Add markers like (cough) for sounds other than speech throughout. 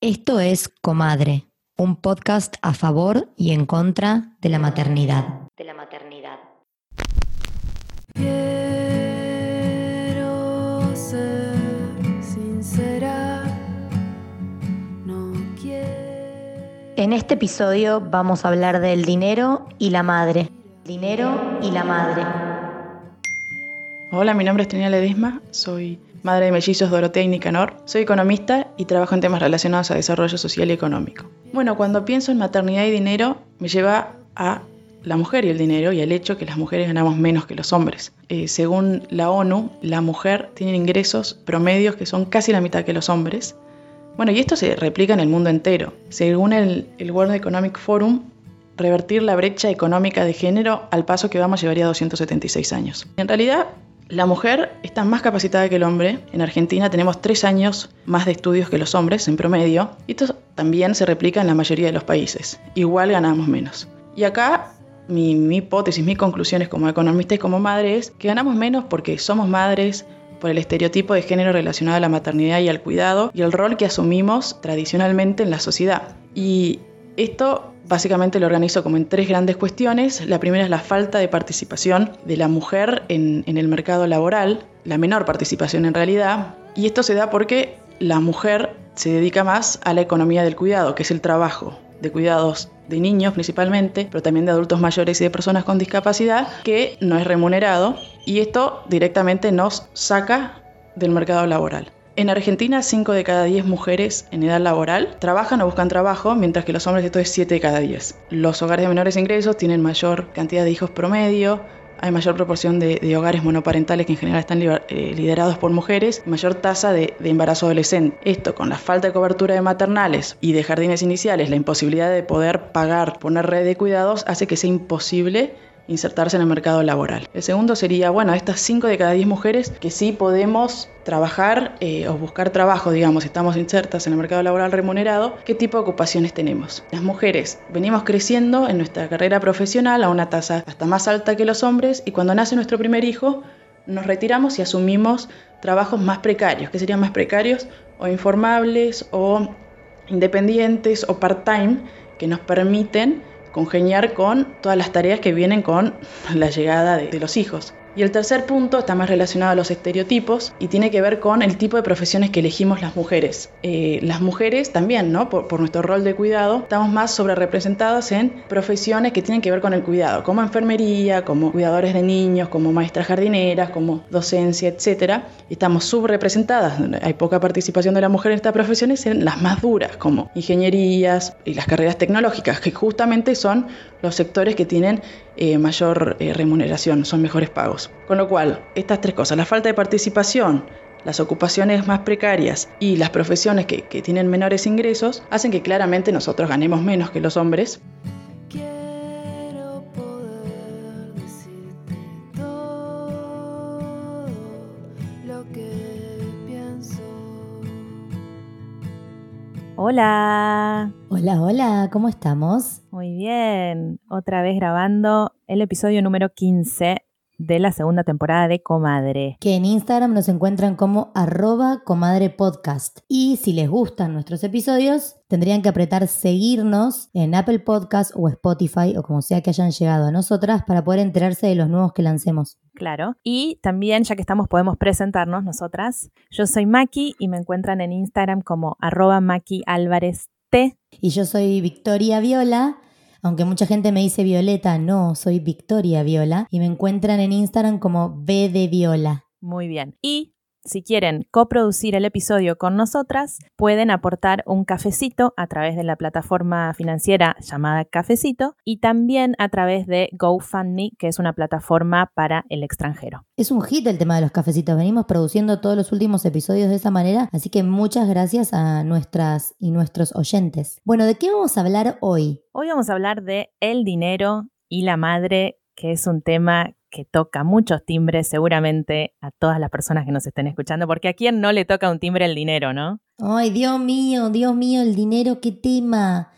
Esto es Comadre, un podcast a favor y en contra de la maternidad. De la maternidad. Quiero ser sincera, no quiero. En este episodio vamos a hablar del dinero y la madre. Dinero y la madre. Hola, mi nombre es Trinidad Ledesma, soy madre de mellizos Dorotea y Nicanor, soy economista y trabajo en temas relacionados a desarrollo social y económico. Bueno, cuando pienso en maternidad y dinero, me lleva a la mujer y el dinero y al hecho que las mujeres ganamos menos que los hombres. Eh, según la ONU, la mujer tiene ingresos promedios que son casi la mitad que los hombres. Bueno, y esto se replica en el mundo entero. Según el, el World Economic Forum, revertir la brecha económica de género al paso que vamos llevaría 276 años. En realidad, la mujer está más capacitada que el hombre. En Argentina tenemos tres años más de estudios que los hombres en promedio. Y esto también se replica en la mayoría de los países. Igual ganamos menos. Y acá mi, hipótesis, mis conclusiones como economista y como madre es que ganamos menos porque somos madres, por el estereotipo de género relacionado a la maternidad y al cuidado y el rol que asumimos tradicionalmente en la sociedad. Y esto básicamente lo organizo como en tres grandes cuestiones. La primera es la falta de participación de la mujer en, en, el mercado laboral, la menor participación en realidad. Y esto se da porque la mujer se dedica más a la economía del cuidado, que es el trabajo de cuidados de niños principalmente, pero también de adultos mayores y de personas con discapacidad, que no es remunerado. Y esto directamente nos saca del mercado laboral. En Argentina, 5 de cada 10 mujeres en edad laboral trabajan o buscan trabajo, mientras que los hombres esto es 7 de cada 10. Los hogares de menores ingresos tienen mayor cantidad de hijos promedio, hay mayor proporción de, hogares monoparentales que en general están eh, liderados por mujeres, mayor tasa de, de, embarazo adolescente. Esto con la falta de cobertura de maternales y de jardines iniciales, la imposibilidad de poder pagar, poner red de cuidados, hace que sea imposible insertarse en el mercado laboral. El segundo sería, bueno, estas 5 de cada 10 mujeres que sí podemos trabajar eh, o buscar trabajo, digamos, estamos insertas en el mercado laboral remunerado, ¿qué tipo de ocupaciones tenemos? Las mujeres venimos creciendo en nuestra carrera profesional a una tasa hasta más alta que los hombres y cuando nace nuestro primer hijo nos retiramos y asumimos trabajos más precarios, que serían más precarios o informables o independientes o part-time que nos permiten congeniar con todas las tareas que vienen con la llegada de, de, los hijos. Y el tercer punto está más relacionado a los estereotipos y tiene que ver con el tipo de profesiones que elegimos las mujeres. Eh, las mujeres también, ¿no? Por, nuestro rol de cuidado, estamos más sobre representadas en profesiones que tienen que ver con el cuidado, como enfermería, como cuidadores de niños, como maestras jardineras, como docencia, etc. Estamos subrepresentadas, hay poca participación de la mujer en estas profesiones, en las más duras, como ingenierías y las carreras tecnológicas, que justamente son los sectores que tienen eh, mayor eh, remuneración, son mejores pagos. Con lo cual, estas tres cosas, la falta de participación, las ocupaciones más precarias y las profesiones que, que tienen menores ingresos, hacen que claramente nosotros ganemos menos que los hombres. Quiero poder decirte todo lo que pienso. Hola. Hola, hola, ¿cómo estamos? Muy bien. Otra vez grabando el episodio número 15 de la segunda temporada de Comadre. Que en Instagram nos encuentran como arroba comadre podcast. Y si les gustan nuestros episodios, tendrían que apretar seguirnos en Apple Podcast o Spotify o como sea que hayan llegado a nosotras para poder enterarse de los nuevos que lancemos. Claro. Y también, ya que estamos, podemos presentarnos nosotras. Yo soy Maki y me encuentran en Instagram como arroba Maki Álvarez T. Y yo soy Victoria Viola. Aunque mucha gente me dice Violeta, no, soy Victoria Viola y me encuentran en Instagram como B de Viola. Muy bien. Y si quieren coproducir el episodio con nosotras, pueden aportar un cafecito a través de la plataforma financiera llamada Cafecito y también a través de GoFundMe, que es una plataforma para el extranjero. Es un hit el tema de los cafecitos. Venimos produciendo todos los últimos episodios de esa manera, así que muchas gracias a nuestras y nuestros oyentes. Bueno, ¿de qué vamos a hablar hoy? Hoy vamos a hablar de el dinero y la madre, que es un tema que toca muchos timbres seguramente a todas las personas que nos estén escuchando, porque a quién no le toca un timbre el dinero, ¿no? Ay, Dios mío, Dios mío, el dinero, qué tema.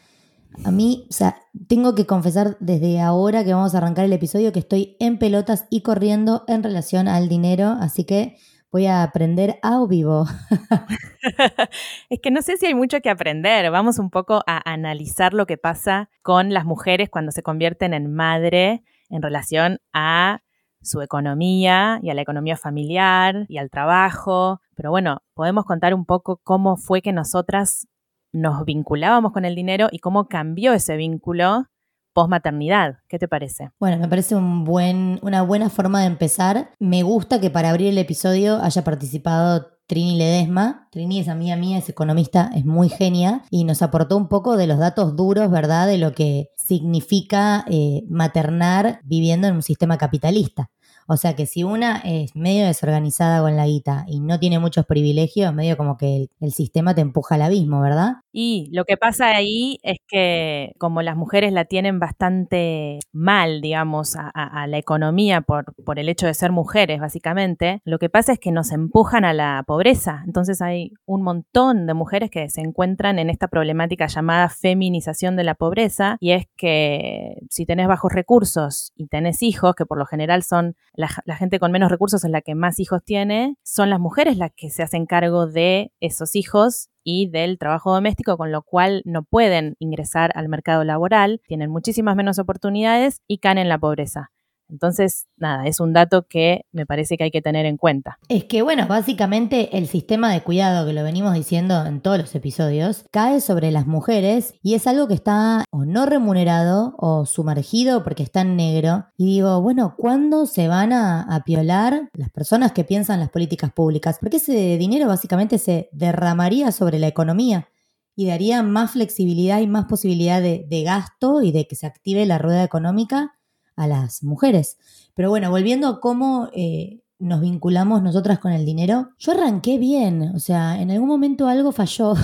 A mí, o sea, tengo que confesar desde ahora que vamos a arrancar el episodio que estoy en pelotas y corriendo en relación al dinero, así que Voy a aprender a vivo. (laughs) es que no sé si hay mucho que aprender. Vamos un poco a analizar lo que pasa con las mujeres cuando se convierten en madre en relación a su economía y a la economía familiar y al trabajo. Pero bueno, podemos contar un poco cómo fue que nosotras nos vinculábamos con el dinero y cómo cambió ese vínculo post-maternidad. ¿Qué te parece? Bueno, me parece una buena forma de empezar. Me gusta que para abrir el episodio haya participado Trini Ledesma. Trini es amiga mía, es economista, es muy genia y nos aportó un poco de los datos duros, ¿verdad? De lo que significa eh, maternar viviendo en un sistema capitalista. O sea que si una es medio desorganizada con la guita y no tiene muchos privilegios, medio como que el, sistema te empuja al abismo, ¿verdad? Y lo que pasa ahí es que como las mujeres la tienen bastante mal, digamos, a, la economía por, por el hecho de ser mujeres, básicamente, lo que pasa es que nos empujan a la pobreza. Entonces hay un montón de mujeres que se encuentran en esta problemática llamada feminización de la pobreza y es que si tenés bajos recursos y tenés hijos, que por lo general son la, gente con menos recursos es la que más hijos tiene, son las mujeres las que se hacen cargo de esos hijos y del trabajo doméstico, con lo cual no pueden ingresar al mercado laboral, tienen muchísimas menos oportunidades y caen en la pobreza. Entonces, nada, es un dato que me parece que hay que tener en cuenta. Es que, bueno, básicamente el sistema de cuidado, que lo venimos diciendo en todos los episodios, cae sobre las mujeres y es algo que está o no remunerado o sumergido porque está en negro. Y digo, bueno, ¿cuándo se van a, a piolar las personas que piensan las políticas públicas? Porque ese dinero básicamente se derramaría sobre la economía y daría más flexibilidad y más posibilidad de, de gasto y de que se active la rueda económica a las mujeres. Pero bueno, volviendo a cómo eh, nos vinculamos nosotras con el dinero, yo arranqué bien, o sea, en algún momento algo falló.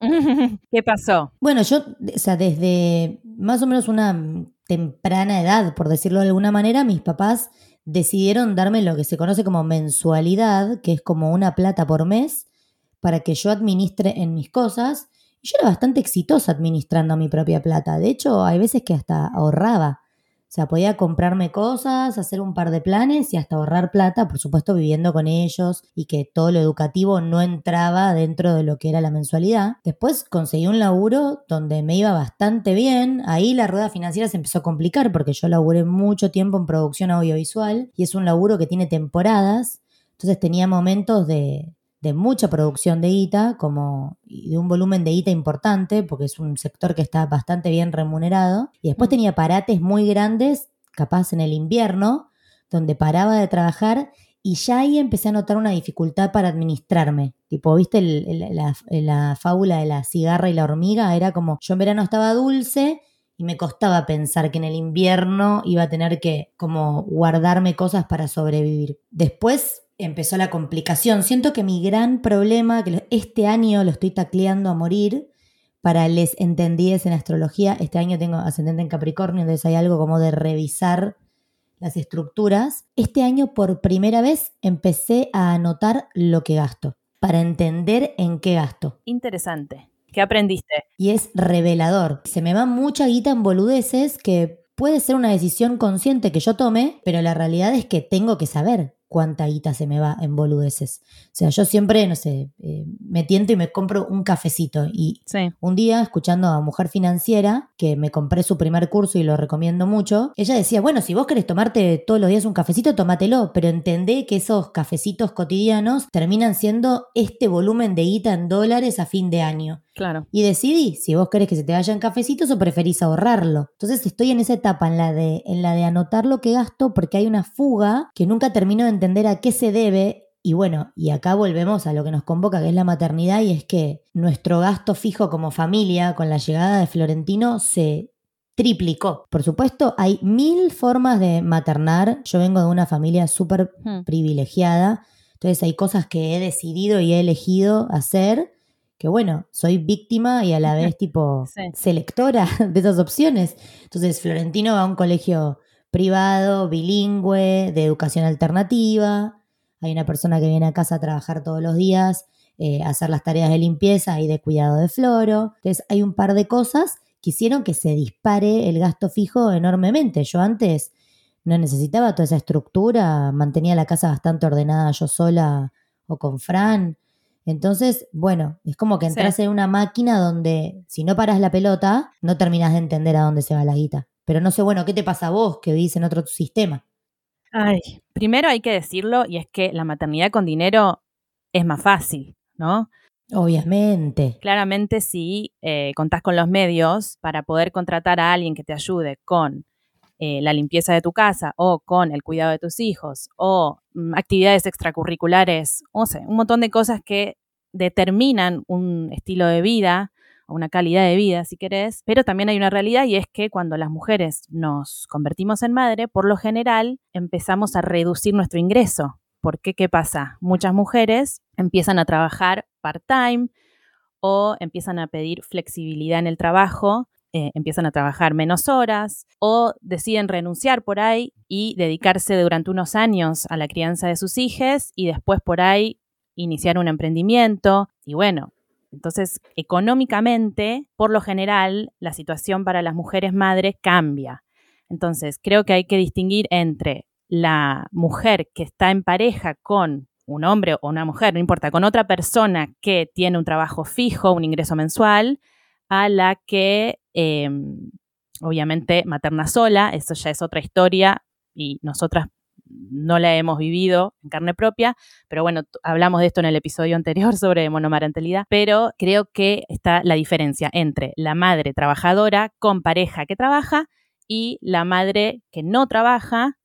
(laughs) ¿Qué pasó? Bueno, yo, o sea, desde más o menos una temprana edad, por decirlo de alguna manera, mis papás decidieron darme lo que se conoce como mensualidad, que es como una plata por mes, para que yo administre en mis cosas. Y yo era bastante exitosa administrando mi propia plata. De hecho, hay veces que hasta ahorraba. O sea, podía comprarme cosas, hacer un par de planes y hasta ahorrar plata, por supuesto viviendo con ellos y que todo lo educativo no entraba dentro de lo que era la mensualidad. Después conseguí un laburo donde me iba bastante bien. Ahí la rueda financiera se empezó a complicar porque yo laburé mucho tiempo en producción audiovisual y es un laburo que tiene temporadas. Entonces tenía momentos de, de mucha producción de guita, como de un volumen de guita importante, porque es un sector que está bastante bien remunerado. Y después mm. tenía parates muy grandes, capaz en el invierno, donde paraba de trabajar y ya ahí empecé a notar una dificultad para administrarme. Tipo, ¿viste la, la fábula de la cigarra y la hormiga? Era como, yo en verano estaba dulce y me costaba pensar que en el invierno iba a tener que como guardarme cosas para sobrevivir. Después empezó la complicación. Siento que mi gran problema, que este año lo estoy tacleando a morir, para les entendíes en astrología, este año tengo ascendente en Capricornio, entonces hay algo como de revisar las estructuras. Este año por primera vez empecé a anotar lo que gasto, para entender en qué gasto. Interesante. ¿Qué aprendiste? Y es revelador. Se me va mucha guita en boludeces que puede ser una decisión consciente que yo tome, pero la realidad es que tengo que saber cuánta guita se me va en boludeces. O sea, yo siempre, no sé, eh, me tiento y me compro un cafecito. Y un día, escuchando a Mujer Financiera, que me compré su primer curso y lo recomiendo mucho, ella decía, bueno, si vos querés tomarte todos los días un cafecito, tómatelo, pero entendé que esos cafecitos cotidianos terminan siendo este volumen de guita en dólares a fin de año. Claro. Y decidí si vos querés que se te vayan cafecitos o preferís ahorrarlo. Entonces estoy en esa etapa, en la de, en la de anotar lo que gasto, porque hay una fuga que nunca termino de entender a qué se debe. Y bueno, y acá volvemos a lo que nos convoca, que es la maternidad, y es que nuestro gasto fijo como familia, con la llegada de Florentino, se triplicó. Por supuesto, hay mil formas de maternar. Yo vengo de una familia súper hmm. privilegiada. Entonces hay cosas que he decidido y he elegido hacer que bueno, soy víctima y a la (laughs) vez tipo selectora (laughs) de esas opciones. Entonces, Florentino va a un colegio privado, bilingüe, de educación alternativa. Hay una persona que viene a casa a trabajar todos los días, eh, a hacer las tareas de limpieza y de cuidado de floro. Entonces, hay un par de cosas que hicieron que se dispare el gasto fijo enormemente. Yo antes no necesitaba toda esa estructura, mantenía la casa bastante ordenada yo sola o con Fran. Entonces, bueno, es como que entras en una máquina donde si no paras la pelota, no terminas de entender a dónde se va la guita. Pero no sé, bueno, ¿qué te pasa a vos que vivís en otro sistema? Ay, primero hay que decirlo, y es que la maternidad con dinero es más fácil, ¿no? Obviamente. Claramente, si eh, contás con los medios para poder contratar a alguien que te ayude con eh, la limpieza de tu casa o con el cuidado de tus hijos o mm, actividades extracurriculares, o sea, un montón de cosas que determinan un estilo de vida o una calidad de vida, si querés, pero también hay una realidad y es que cuando las mujeres nos convertimos en madre, por lo general empezamos a reducir nuestro ingreso. ¿Por qué? ¿Qué pasa? Muchas mujeres empiezan a trabajar part-time o empiezan a pedir flexibilidad en el trabajo eh, empiezan a trabajar menos horas o deciden renunciar por ahí y dedicarse durante unos años a la crianza de sus hijos y después por ahí iniciar un emprendimiento. Y bueno, entonces económicamente, por lo general, la situación para las mujeres madres cambia. Entonces, creo que hay que distinguir entre la mujer que está en pareja con un hombre o una mujer, no importa, con otra persona que tiene un trabajo fijo, un ingreso mensual, a la que Em, obviamente materna sola, eso ya es otra historia y nosotras no la hemos vivido en carne propia, pero bueno, hablamos de esto en el episodio anterior (laughs) sobre monomarentalidad, pero creo que está la diferencia entre la madre trabajadora con pareja que trabaja y la madre que no trabaja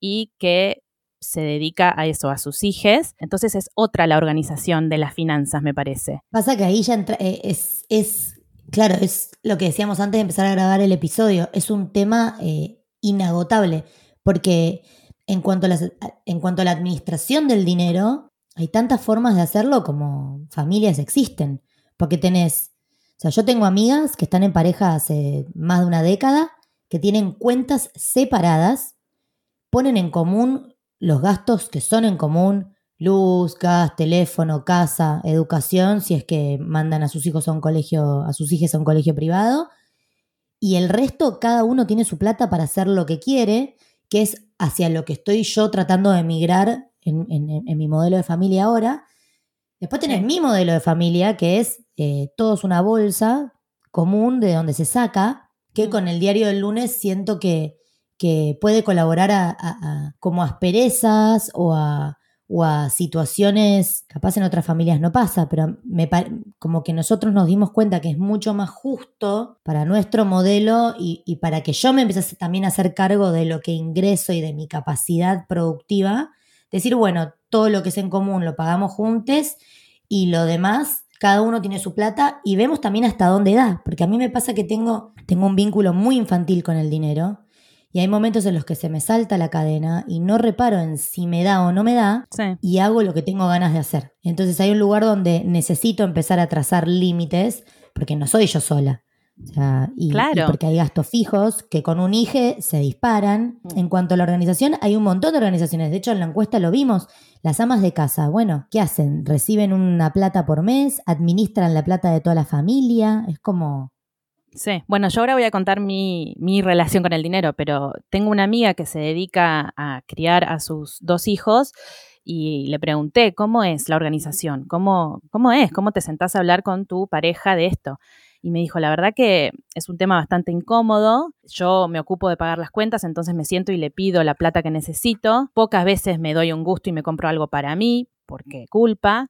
y que se dedica a eso, a sus hijos. Entonces es otra la organización de las finanzas, me parece. Pasa que ahí ya eh, es Claro, es lo que decíamos antes de empezar a grabar el episodio. Es un tema eh, inagotable, porque en cuanto, a en cuanto a la administración del dinero, hay tantas formas de hacerlo como familias existen. Porque tenés, o sea, yo tengo amigas que están en pareja hace más de una década, que tienen cuentas separadas, ponen en común los gastos que son en común, luz, gas, teléfono, casa, educación, si es que mandan a sus hijos a un colegio, a sus hijas a un colegio privado. Y el resto, cada uno tiene su plata para hacer lo que quiere, que es hacia lo que estoy yo tratando de emigrar en, mi modelo de familia ahora. Después tenés mi modelo de familia, que es eh, todos una bolsa común de donde se saca, que con el diario del lunes siento que, que puede colaborar a como asperezas o a, o a situaciones, capaz en otras familias no pasa, pero me, como que nosotros nos dimos cuenta que es mucho más justo para nuestro modelo y, para que yo me empiece también a hacer cargo de lo que ingreso y de mi capacidad productiva, decir, bueno, todo lo que es en común lo pagamos juntos y lo demás, cada uno tiene su plata y vemos también hasta dónde da, porque a mí me pasa que tengo, tengo un vínculo muy infantil con el dinero y hay momentos en los que se me salta la cadena y no reparo en si me da o no me da y hago lo que tengo ganas de hacer. Entonces hay un lugar donde necesito empezar a trazar límites porque no soy yo sola. y, claro. porque hay gastos fijos que con un IGE se disparan. Mm. En cuanto a la organización, hay un montón de organizaciones. De hecho, en la encuesta lo vimos. Las amas de casa, bueno, ¿qué hacen? Reciben una plata por mes, administran la plata de toda la familia. Es como Sí, bueno, yo ahora voy a contar mi, relación con el dinero, pero tengo una amiga que se dedica a criar a sus dos hijos y le pregunté cómo es la organización, cómo, cómo es, cómo te sentás a hablar con tu pareja de esto. Y me dijo, la verdad que es un tema bastante incómodo, yo me ocupo de pagar las cuentas, entonces me siento y le pido la plata que necesito, pocas veces me doy un gusto y me compro algo para mí, porque culpa,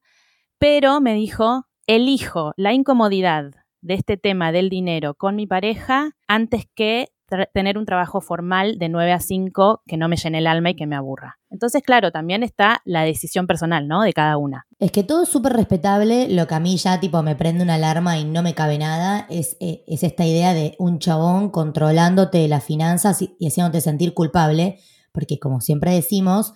pero me dijo, elijo la incomodidad de este tema del dinero con mi pareja antes que tener un trabajo formal de 9 a 5 que no me llene el alma y que me aburra. Entonces, claro, también está la decisión personal, ¿no? De cada una. Es que todo es súper respetable. Lo que a mí ya, tipo, me prende una alarma y no me cabe nada es, eh, es esta idea de un chabón controlándote las finanzas y, haciéndote sentir culpable. Porque, como siempre decimos,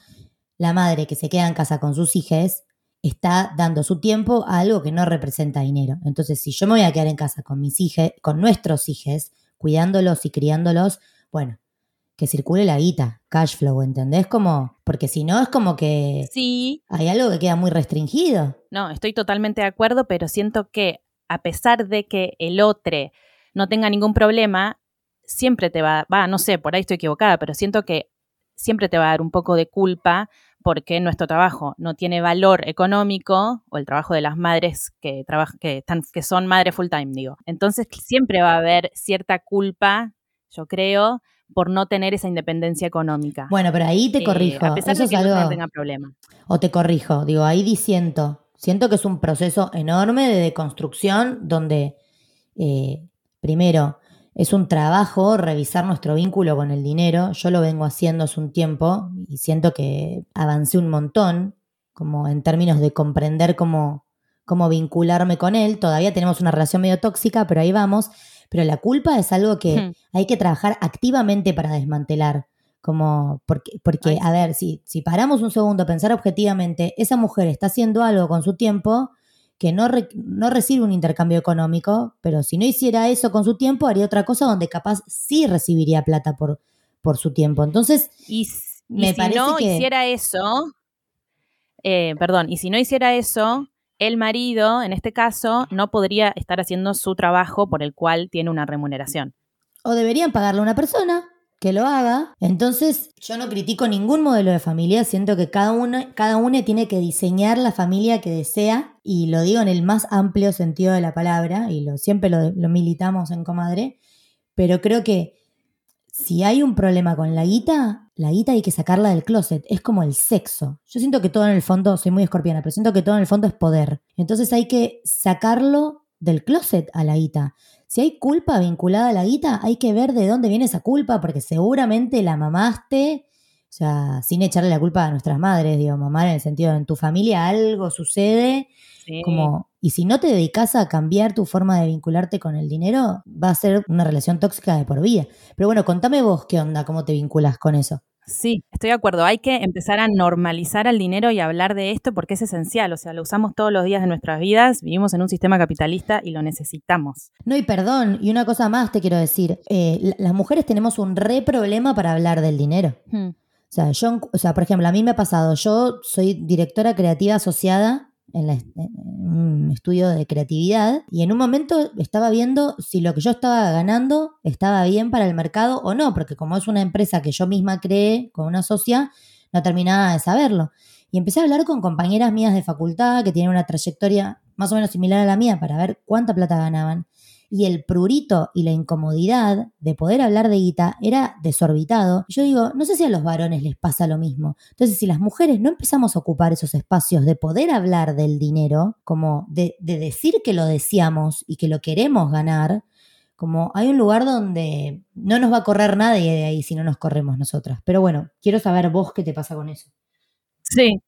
la madre que se queda en casa con sus hijos está dando su tiempo a algo que no representa dinero. Entonces, si yo me voy a quedar en casa con mis hijos, con nuestros hijos, cuidándolos y criándolos, bueno, que circule la guita, cash flow, ¿entendés? Como, porque si no es como que sí. hay algo que queda muy restringido. No, estoy totalmente de acuerdo, pero siento que a pesar de que el otro no tenga ningún problema, siempre te va, va, no sé, por ahí estoy equivocada, pero siento que siempre te va a dar un poco de culpa porque nuestro trabajo no tiene valor económico o el trabajo de las madres que, que, están, que son madres full time, digo. Entonces siempre va a haber cierta culpa, yo creo, por no tener esa independencia económica. Bueno, pero ahí te corrijo. a pesar Eso de que es algo... no tenga problema. O te corrijo, digo, ahí disiento. Siento que es un proceso enorme de deconstrucción donde, eh, primero, es un trabajo revisar nuestro vínculo con el dinero. Yo lo vengo haciendo hace un tiempo y siento que avancé un montón, como en términos de comprender cómo, cómo vincularme con él. Todavía tenemos una relación medio tóxica, pero ahí vamos. Pero la culpa es algo que Hmm. hay que trabajar activamente para desmantelar. Como, porque, porque a ver, si, si paramos un segundo a pensar objetivamente, esa mujer está haciendo algo con su tiempo que no, re- no recibe un intercambio económico, pero si no hiciera eso con su tiempo, haría otra cosa donde capaz sí recibiría plata por, por su tiempo. Entonces, Y, y Me si parece no que- hiciera eso, eh, perdón, y si no hiciera eso, el marido, en este caso, no podría estar haciendo su trabajo por el cual tiene una remuneración. o deberían pagarle a una persona que lo haga. Entonces, yo no critico ningún modelo de familia, siento que cada uno, cada uno tiene que diseñar la familia que desea, y lo digo en el más amplio sentido de la palabra, y lo, siempre lo, militamos en Comadre, pero creo que si hay un problema con la guita, la guita hay que sacarla del closet, es como el sexo. Yo siento que todo en el fondo, soy muy escorpiana, pero siento que todo en el fondo es poder. Entonces hay que sacarlo del closet a la guita. Si hay culpa vinculada a la guita, hay que ver de dónde viene esa culpa, porque seguramente la mamaste, o sea, sin echarle la culpa a nuestras madres, digo, mamar en el sentido de en tu familia algo sucede, Sí. como, y si no te dedicas a cambiar tu forma de vincularte con el dinero, va a ser una relación tóxica de por vida. Pero bueno, contame vos qué onda, cómo te vinculas con eso. Sí, estoy de acuerdo. Hay que empezar a normalizar al dinero y hablar de esto porque es esencial. O sea, lo usamos todos los días de nuestras vidas. Vivimos en un sistema capitalista y lo necesitamos. No, y perdón, y una cosa más te quiero decir, eh, la- las mujeres tenemos un re problema para hablar del dinero. Hmm. O sea, yo, o sea, por ejemplo, a mí me ha pasado, yo soy directora creativa asociada en, la- en un estudio de creatividad y en un momento estaba viendo si lo que yo estaba ganando estaba bien para el mercado o no, porque como es una empresa que yo misma creé con una socia, no terminaba de saberlo. Y empecé a hablar con compañeras mías de facultad que tienen una trayectoria más o menos similar a la mía para ver cuánta plata ganaban. Y el prurito y la incomodidad de poder hablar de guita era desorbitado. Yo digo, no sé si a los varones les pasa lo mismo. Entonces, si las mujeres no empezamos a ocupar esos espacios de poder hablar del dinero, como de, de decir que lo deseamos y que lo queremos ganar, como hay un lugar donde no nos va a correr nadie de ahí si no nos corremos nosotras. Pero bueno, quiero saber vos qué te pasa con eso. Sí.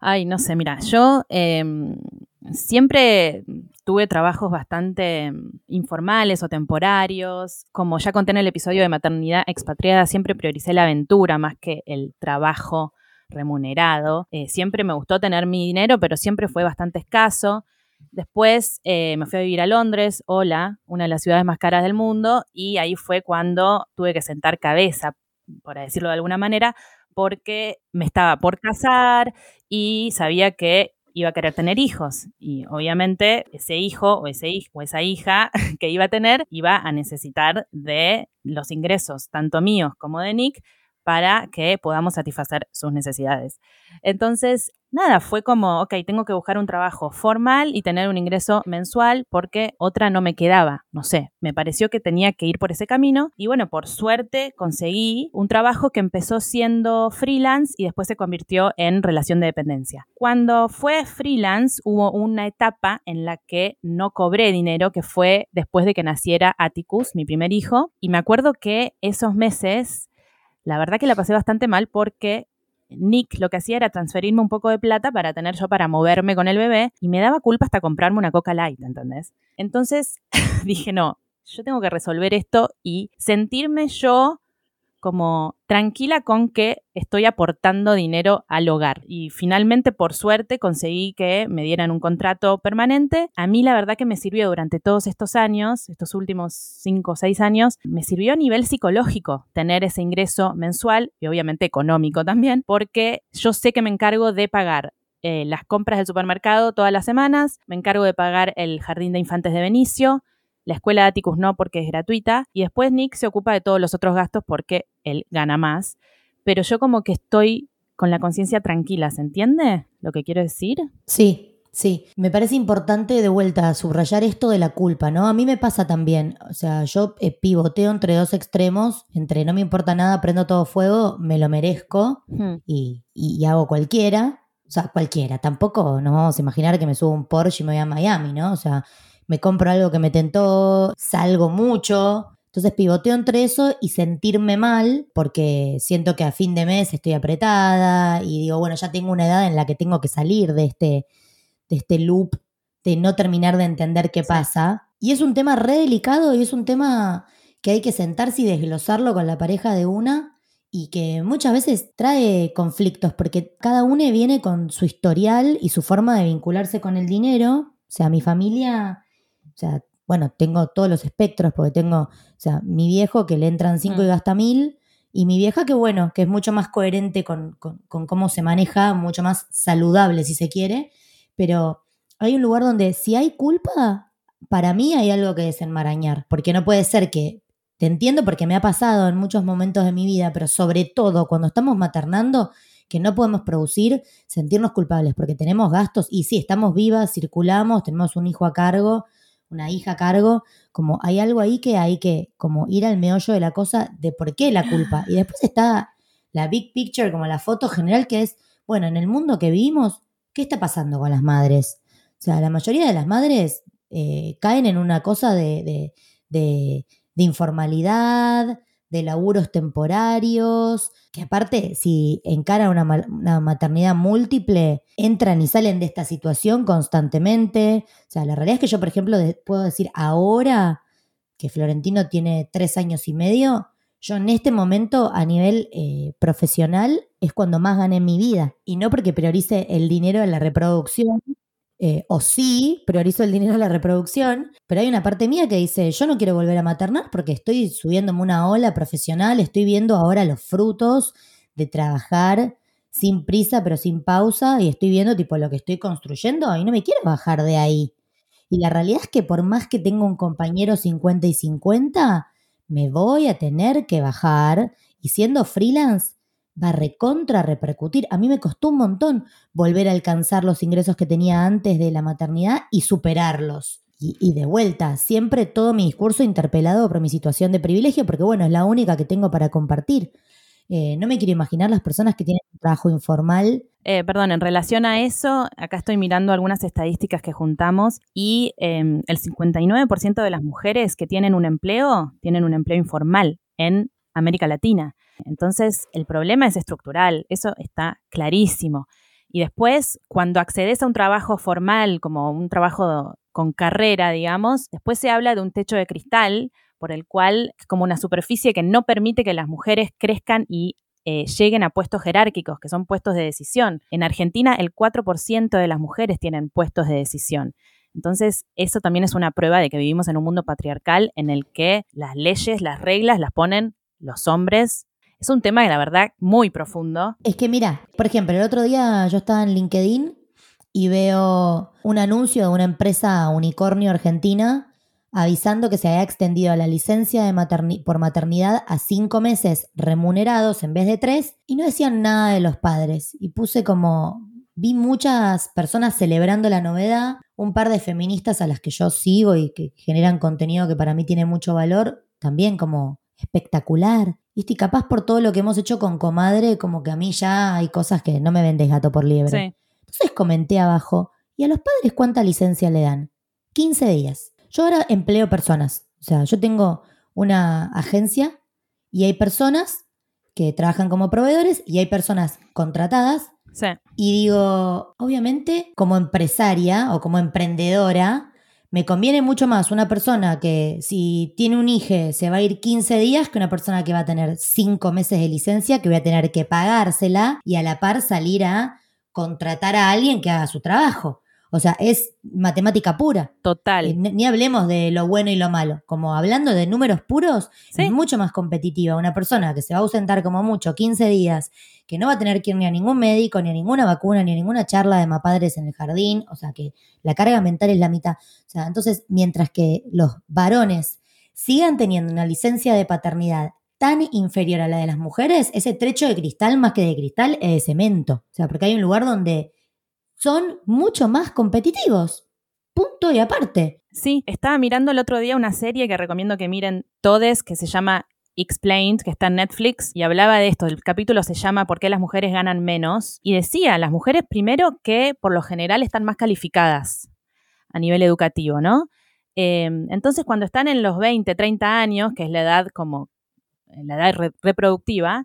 Ay, no sé, mira, yo em, siempre tuve trabajos bastante em, informales o temporarios. Como ya conté en el episodio de maternidad expatriada, siempre prioricé la aventura más que el trabajo remunerado. Eh, siempre me gustó tener mi dinero, pero siempre fue bastante escaso. Después eh, me fui a vivir a Londres, hola, una de las ciudades más caras del mundo, y ahí fue cuando tuve que sentar cabeza, por decirlo de alguna manera, porque me estaba por casar y sabía que iba a querer tener hijos. Y obviamente ese hijo o, ese hij- o esa hija (laughs) que iba a tener iba a necesitar de los ingresos, tanto míos como de Nick, para que podamos satisfacer sus necesidades. Entonces, nada, fue como, ok, tengo que buscar un trabajo formal y tener un ingreso mensual porque otra no me quedaba. No sé, me pareció que tenía que ir por ese camino y bueno, por suerte conseguí un trabajo que empezó siendo freelance y después se convirtió en relación de dependencia. Cuando fue freelance hubo una etapa en la que no cobré dinero, que fue después de que naciera Atticus, mi primer hijo, y me acuerdo que esos meses, la verdad que la pasé bastante mal porque Nick lo que hacía era transferirme un poco de plata para tener yo para moverme con el bebé y me daba culpa hasta comprarme una Coca Light, ¿entendés? Entonces (laughs) dije, no, yo tengo que resolver esto y sentirme yo como tranquila con que estoy aportando dinero al hogar. Y finalmente, por suerte, conseguí que me dieran un contrato permanente. A mí la verdad que me sirvió durante todos estos años, estos últimos cinco o seis años, me sirvió a nivel psicológico tener ese ingreso mensual y obviamente económico también, porque yo sé que me encargo de pagar eh, las compras del supermercado todas las semanas, me encargo de pagar el jardín de infantes de Benicio, la escuela de Atticus no porque es gratuita. Y después Nick se ocupa de todos los otros gastos porque él gana más. pero yo como que estoy con la conciencia tranquila, ¿se entiende lo que quiero decir? Sí, Sí, me parece importante de vuelta subrayar esto de la culpa, ¿no? A mí me pasa también, o sea, yo eh, pivoteo entre dos extremos, entre no me importa nada, prendo todo fuego, me lo merezco Hmm. y, y- hago cualquiera, o sea, cualquiera, tampoco nos vamos a imaginar que me subo un Porsche y me voy a Miami, ¿no? O sea, me compro algo que me tentó, salgo mucho, entonces pivoteo entre eso y sentirme mal porque siento que a fin de mes estoy apretada y digo, bueno, ya tengo una edad en la que tengo que salir de este de este loop de no terminar de entender qué pasa. Y es un tema re delicado y es un tema que hay que sentarse y desglosarlo con la pareja de una y que muchas veces trae conflictos porque cada uno viene con su historial y su forma de vincularse con el dinero. O sea, mi familia, o sea, bueno, tengo todos los espectros porque tengo, o sea, mi viejo que le entran cinco Mm. y gasta mil y mi vieja que bueno, que es mucho más coherente con, con- con cómo se maneja, mucho más saludable si se quiere, pero hay un lugar donde si hay culpa, para mí hay algo que desenmarañar, porque no puede ser que, te entiendo porque me ha pasado en muchos momentos de mi vida, pero sobre todo cuando estamos maternando, que no podemos producir, sentirnos culpables, porque tenemos gastos y sí, estamos vivas, circulamos, tenemos un hijo a cargo, una hija a cargo, como hay algo ahí que hay que como ir al meollo de la cosa de por qué la culpa. Y después está la big picture, como la foto general, que es, bueno, en el mundo que vivimos, ¿qué está pasando con las madres? O sea, la mayoría de las madres eh, caen en una cosa de, de, de- de informalidad, de laburos temporarios, que aparte, si encaran una, una maternidad múltiple, entran y salen de esta situación constantemente. O sea, la realidad es que yo, por ejemplo, puedo decir ahora que Florentino tiene tres años y medio, yo en este momento a nivel eh, profesional es cuando más gané en mi vida. Y no porque priorice el dinero en la reproducción, eh, o sí, priorizo el dinero en la reproducción, pero hay una parte mía que dice, yo no quiero volver a maternar porque estoy subiéndome una ola profesional, estoy viendo ahora los frutos de trabajar sin prisa pero sin pausa y estoy viendo tipo lo que estoy construyendo y no me quiero bajar de ahí. Y la realidad es que por más que tenga un compañero 50 y 50, me voy a tener que bajar y siendo freelance va a recontra repercutir. A mí me costó un montón volver a alcanzar los ingresos que tenía antes de la maternidad y superarlos. Y, y de vuelta, siempre todo mi discurso interpelado por mi situación de privilegio, porque bueno, es la única que tengo para compartir. Eh, no me quiero imaginar las personas que tienen trabajo informal. Eh, perdón, en relación a eso, acá estoy mirando algunas estadísticas que juntamos y eh, el 59% de las mujeres que tienen un empleo tienen un empleo informal en América Latina. Entonces, el problema es estructural, eso está clarísimo. Y después, cuando accedes a un trabajo formal, como un trabajo con carrera, digamos, después se habla de un techo de cristal por el cual es como una superficie que no permite que las mujeres crezcan y eh, lleguen a puestos jerárquicos, que son puestos de decisión. En Argentina, el 4% de las mujeres tienen puestos de decisión. Entonces, eso también es una prueba de que vivimos en un mundo patriarcal en el que las leyes, las reglas las ponen los hombres. Es un tema, la verdad, muy profundo. Es que mira, por ejemplo, el otro día yo estaba en LinkedIn y veo un anuncio de una empresa unicornio argentina avisando que se había extendido la licencia de por maternidad a cinco meses remunerados en vez de tres y no decían nada de los padres. Y puse como, vi muchas personas celebrando la novedad, un par de feministas a las que yo sigo y que generan contenido que para mí tiene mucho valor, también como espectacular. ¿Viste? Y capaz por todo lo que hemos hecho con comadre, como que a mí ya hay cosas que no me vendes gato por liebre. Sí. Entonces comenté abajo, ¿y a los padres cuánta licencia le dan? 15 días. Yo ahora empleo personas. O sea, yo tengo una agencia y hay personas que trabajan como proveedores y hay personas contratadas. Sí. Y digo, obviamente, como empresaria o como emprendedora, me conviene mucho más una persona que si tiene un hijo se va a ir 15 días que una persona que va a tener 5 meses de licencia que voy a tener que pagársela y a la par salir a contratar a alguien que haga su trabajo. O sea, es matemática pura. Total. Eh, Ni, ni hablemos de lo bueno y lo malo. Como hablando de números puros, Sí. es mucho más competitiva una persona que se va a ausentar como mucho 15 días, que no va a tener que ir ni a ningún médico, ni a ninguna vacuna, ni a ninguna charla de mapadres en el jardín. O sea, que la carga mental es la mitad. O sea, entonces, mientras que los varones sigan teniendo una licencia de paternidad tan inferior a la de las mujeres, ese trecho de cristal más que de cristal es de cemento. O sea, porque hay un lugar donde son mucho más competitivos. Punto y aparte. Sí, estaba mirando el otro día una serie que recomiendo que miren todes, que se llama Explained, que está en Netflix, y hablaba de esto. El capítulo se llama ¿Por qué las mujeres ganan menos? Y decía, las mujeres primero que por lo general están más calificadas a nivel educativo, ¿no? Em, entonces, cuando están en los 20, 30 años, que es la edad como la edad reproductiva,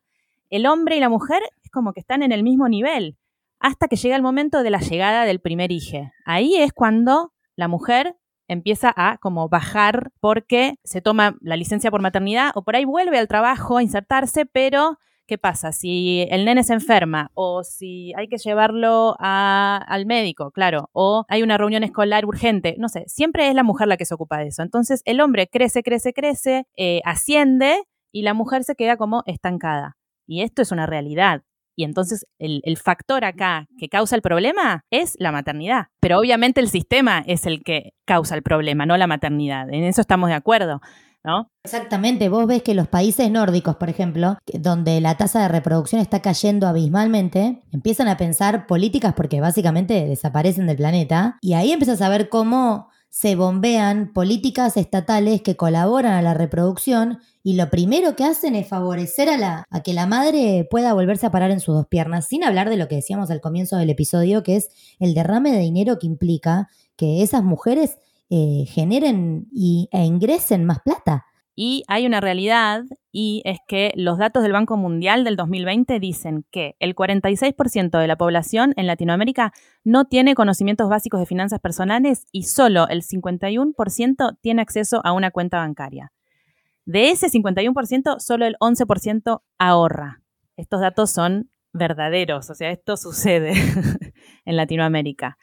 el hombre y la mujer es como que están en el mismo nivel, hasta que llega el momento de la llegada del primer hijo. Ahí es cuando la mujer empieza a como bajar porque se toma la licencia por maternidad o por ahí vuelve al trabajo a insertarse, pero ¿qué pasa? Si el nene se enferma o si hay que llevarlo al médico, claro, o hay una reunión escolar urgente, no sé, siempre es la mujer la que se ocupa de eso. Entonces el hombre crece, crece, crece, eh, asciende y la mujer se queda como estancada. Y esto es una realidad. Y entonces el, factor acá que causa el problema es la maternidad. Pero obviamente el sistema es el que causa el problema, no la maternidad. En eso estamos de acuerdo. ¿No? Exactamente, vos ves que los países nórdicos, por ejemplo, donde la tasa de reproducción está cayendo abismalmente, empiezan a pensar políticas porque básicamente desaparecen del planeta y ahí empiezas a ver cómo se bombean políticas estatales que colaboran a la reproducción y lo primero que hacen es favorecer a, la, a que la madre pueda volverse a parar en sus dos piernas, sin hablar de lo que decíamos al comienzo del episodio, que es el derrame de dinero que implica que esas mujeres eh, generen y, e ingresen más plata. Y hay una realidad y es que los datos del Banco Mundial del 2020 dicen que el 46% de la población en Latinoamérica no tiene conocimientos básicos de finanzas personales y solo el 51% tiene acceso a una cuenta bancaria. De ese 51%, solo el 11% ahorra. Estos datos son verdaderos, o sea, esto sucede (laughs) en Latinoamérica.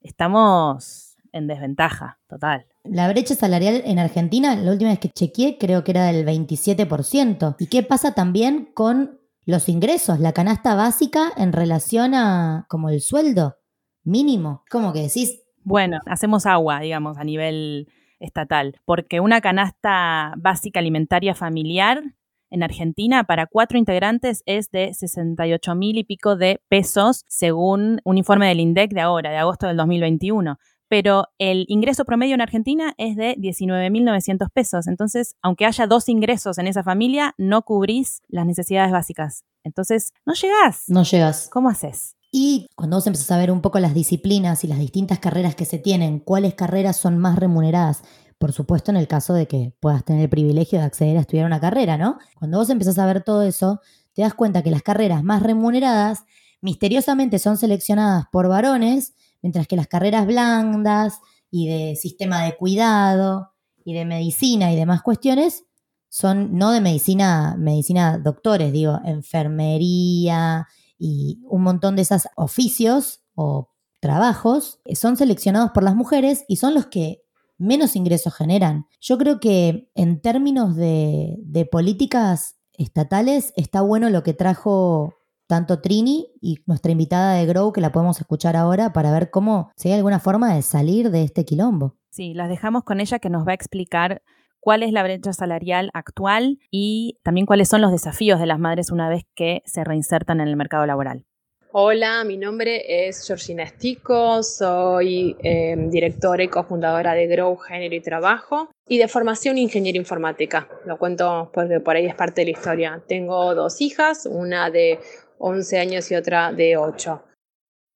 Estamos en desventaja total. La brecha salarial en Argentina, la última vez que chequeé, creo que era del 27%. ¿Y qué pasa también con los ingresos, la canasta básica en relación a como el sueldo mínimo? ¿Cómo que decís? Bueno, hacemos agua, digamos, a nivel estatal, porque una canasta básica alimentaria familiar en Argentina para cuatro integrantes es de 68 mil y pico de pesos, según un informe del INDEC de ahora, de agosto del 2021. Pero el ingreso promedio en Argentina es de 19.900 pesos. Entonces, aunque haya dos ingresos en esa familia, no cubrís las necesidades básicas. Entonces, no llegás. No llegas. ¿Cómo haces? Y cuando vos empezás a ver un poco las disciplinas y las distintas carreras que se tienen, cuáles carreras son más remuneradas, por supuesto en el caso de que puedas tener el privilegio de acceder a estudiar una carrera, ¿no? Cuando vos empezás a ver todo eso, te das cuenta que las carreras más remuneradas misteriosamente son seleccionadas por varones, mientras que las carreras blandas y de sistema de cuidado y de medicina y demás cuestiones son no de medicina, medicina doctores, digo, enfermería, y un montón de esos oficios o trabajos son seleccionados por las mujeres y son los que menos ingresos generan. Yo creo que en términos de políticas estatales está bueno lo que trajo tanto Trini y nuestra invitada de Grow, que la podemos escuchar ahora para ver cómo, si hay alguna forma de salir de este quilombo. Sí, las dejamos con ella que nos va a explicar cuál es la brecha salarial actual y también cuáles son los desafíos de las madres una vez que se reinsertan en el mercado laboral. Hola, mi nombre es Georgina Estico, soy em, directora y cofundadora de Grow Género y Trabajo y de formación ingeniera informática. Lo cuento porque por ahí es parte de la historia. Tengo dos hijas, una de 11 años y otra de 8.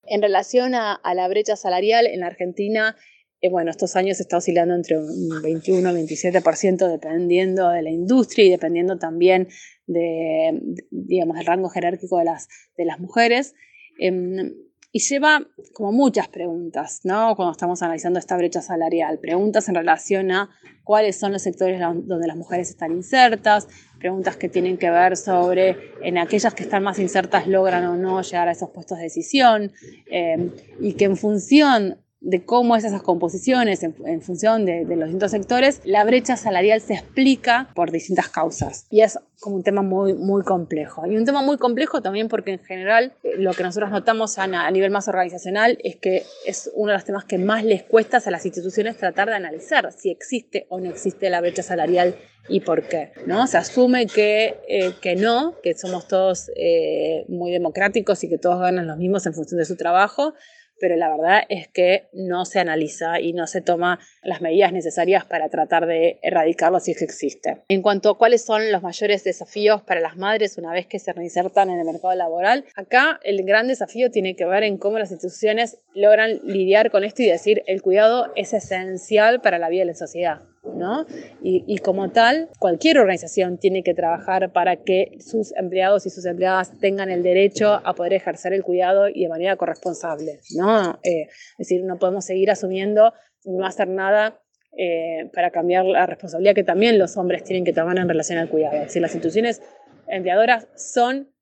En relación a, la brecha salarial en la Argentina, eh, bueno, estos años está oscilando entre un 21 y 27% dependiendo de la industria y dependiendo también de, digamos, del rango jerárquico de las, de las mujeres. Em, y lleva como muchas preguntas, ¿no? Cuando estamos analizando esta brecha salarial. Preguntas en relación a cuáles son los sectores donde las mujeres están insertas, preguntas que tienen que ver sobre en aquellas que están más insertas logran o no llegar a esos puestos de decisión, em, y que en función de cómo es esas composiciones en, función de, de, los distintos sectores, la brecha salarial se explica por distintas causas. Y es como un tema muy, muy complejo. Y un tema muy complejo también porque en general eh, lo que nosotros notamos a, a, nivel más organizacional es que es uno de los temas que más les cuesta a las instituciones tratar de analizar si existe o no existe la brecha salarial y por qué. ¿no? Se asume que, eh, que no, que somos todos eh, muy democráticos y que todos ganan los mismos en función de su trabajo, pero la verdad es que no se analiza y no se toma las medidas necesarias para tratar de erradicarlo si es que existe. En cuanto a cuáles son los mayores desafíos para las madres una vez que se reinsertan en el mercado laboral, acá el gran desafío tiene que ver en cómo las instituciones logran lidiar con esto y decir el cuidado es esencial para la vida de la sociedad. ¿No? Y, como tal, cualquier organización tiene que trabajar para que sus empleados y sus empleadas tengan el derecho a poder ejercer el cuidado y de manera corresponsable, ¿no? Eh, es decir, no podemos seguir asumiendo no hacer nada eh, para cambiar la responsabilidad que también los hombres tienen que tomar en relación al cuidado. Es decir, las instituciones empleadoras son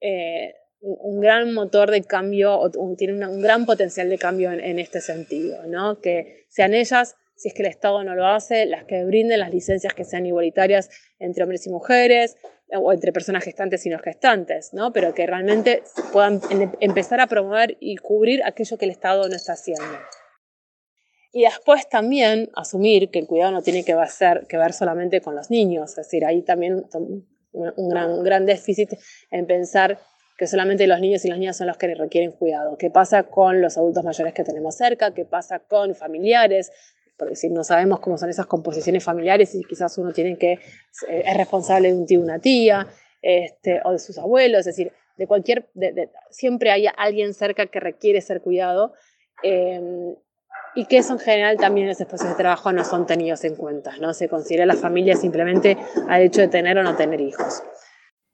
eh, un gran motor de cambio, o tienen un gran potencial de cambio en, en este sentido, ¿no? Que sean ellas si es que el Estado no lo hace, las que brinden las licencias que sean igualitarias entre hombres y mujeres, o entre personas gestantes y no gestantes, ¿no? pero que realmente puedan empezar a promover y cubrir aquello que el Estado no está haciendo. Y después también asumir que el cuidado no tiene que ver, que ver solamente con los niños, es decir, ahí también un gran, un gran déficit en pensar que solamente los niños y las niñas son los que requieren cuidado. ¿Qué pasa con los adultos mayores que tenemos cerca? ¿Qué pasa con familiares? Porque si no sabemos cómo son esas composiciones familiares y quizás uno tiene que, eh, es responsable de un tío, una tía, este, o de sus abuelos, es decir, de cualquier, siempre hay alguien cerca que requiere ser cuidado eh, y que eso en general también en ese espacios de trabajo no son tenidos en cuenta, no se considera la familia simplemente al hecho de tener o no tener hijos.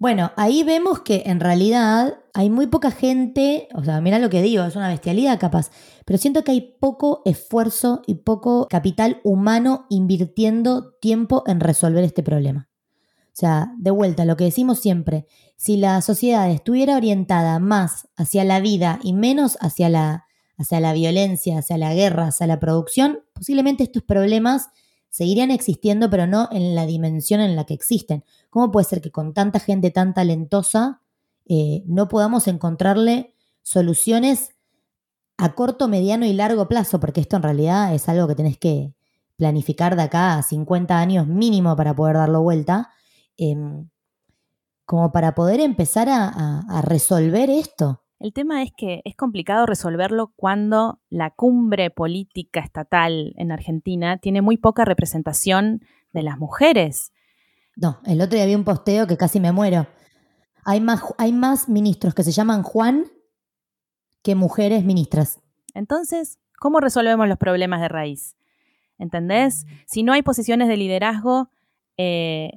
Bueno, ahí vemos que en realidad hay muy poca gente, o sea, mira lo que digo, es una bestialidad capaz, pero siento que hay poco esfuerzo y poco capital humano invirtiendo tiempo en resolver este problema. O sea, de vuelta, lo que decimos siempre, si la sociedad estuviera orientada más hacia la vida y menos hacia la, hacia la violencia, hacia la guerra, hacia la producción, posiblemente estos problemas seguirían existiendo, pero no en la dimensión en la que existen. ¿Cómo puede ser que con tanta gente tan talentosa eh, no podamos encontrarle soluciones a corto, mediano y largo plazo? Porque esto en realidad es algo que tenés que planificar de acá a 50 años mínimo para poder darlo vuelta, eh, como para poder empezar a resolver esto. El tema es que es complicado resolverlo cuando la cumbre política estatal en Argentina tiene muy poca representación de las mujeres. No, el otro día había un posteo que casi me muero. Hay más, hay más ministros que se llaman Juan que mujeres ministras. Entonces, ¿cómo resolvemos los problemas de raíz? ¿Entendés? Si no hay posiciones de liderazgo, eh,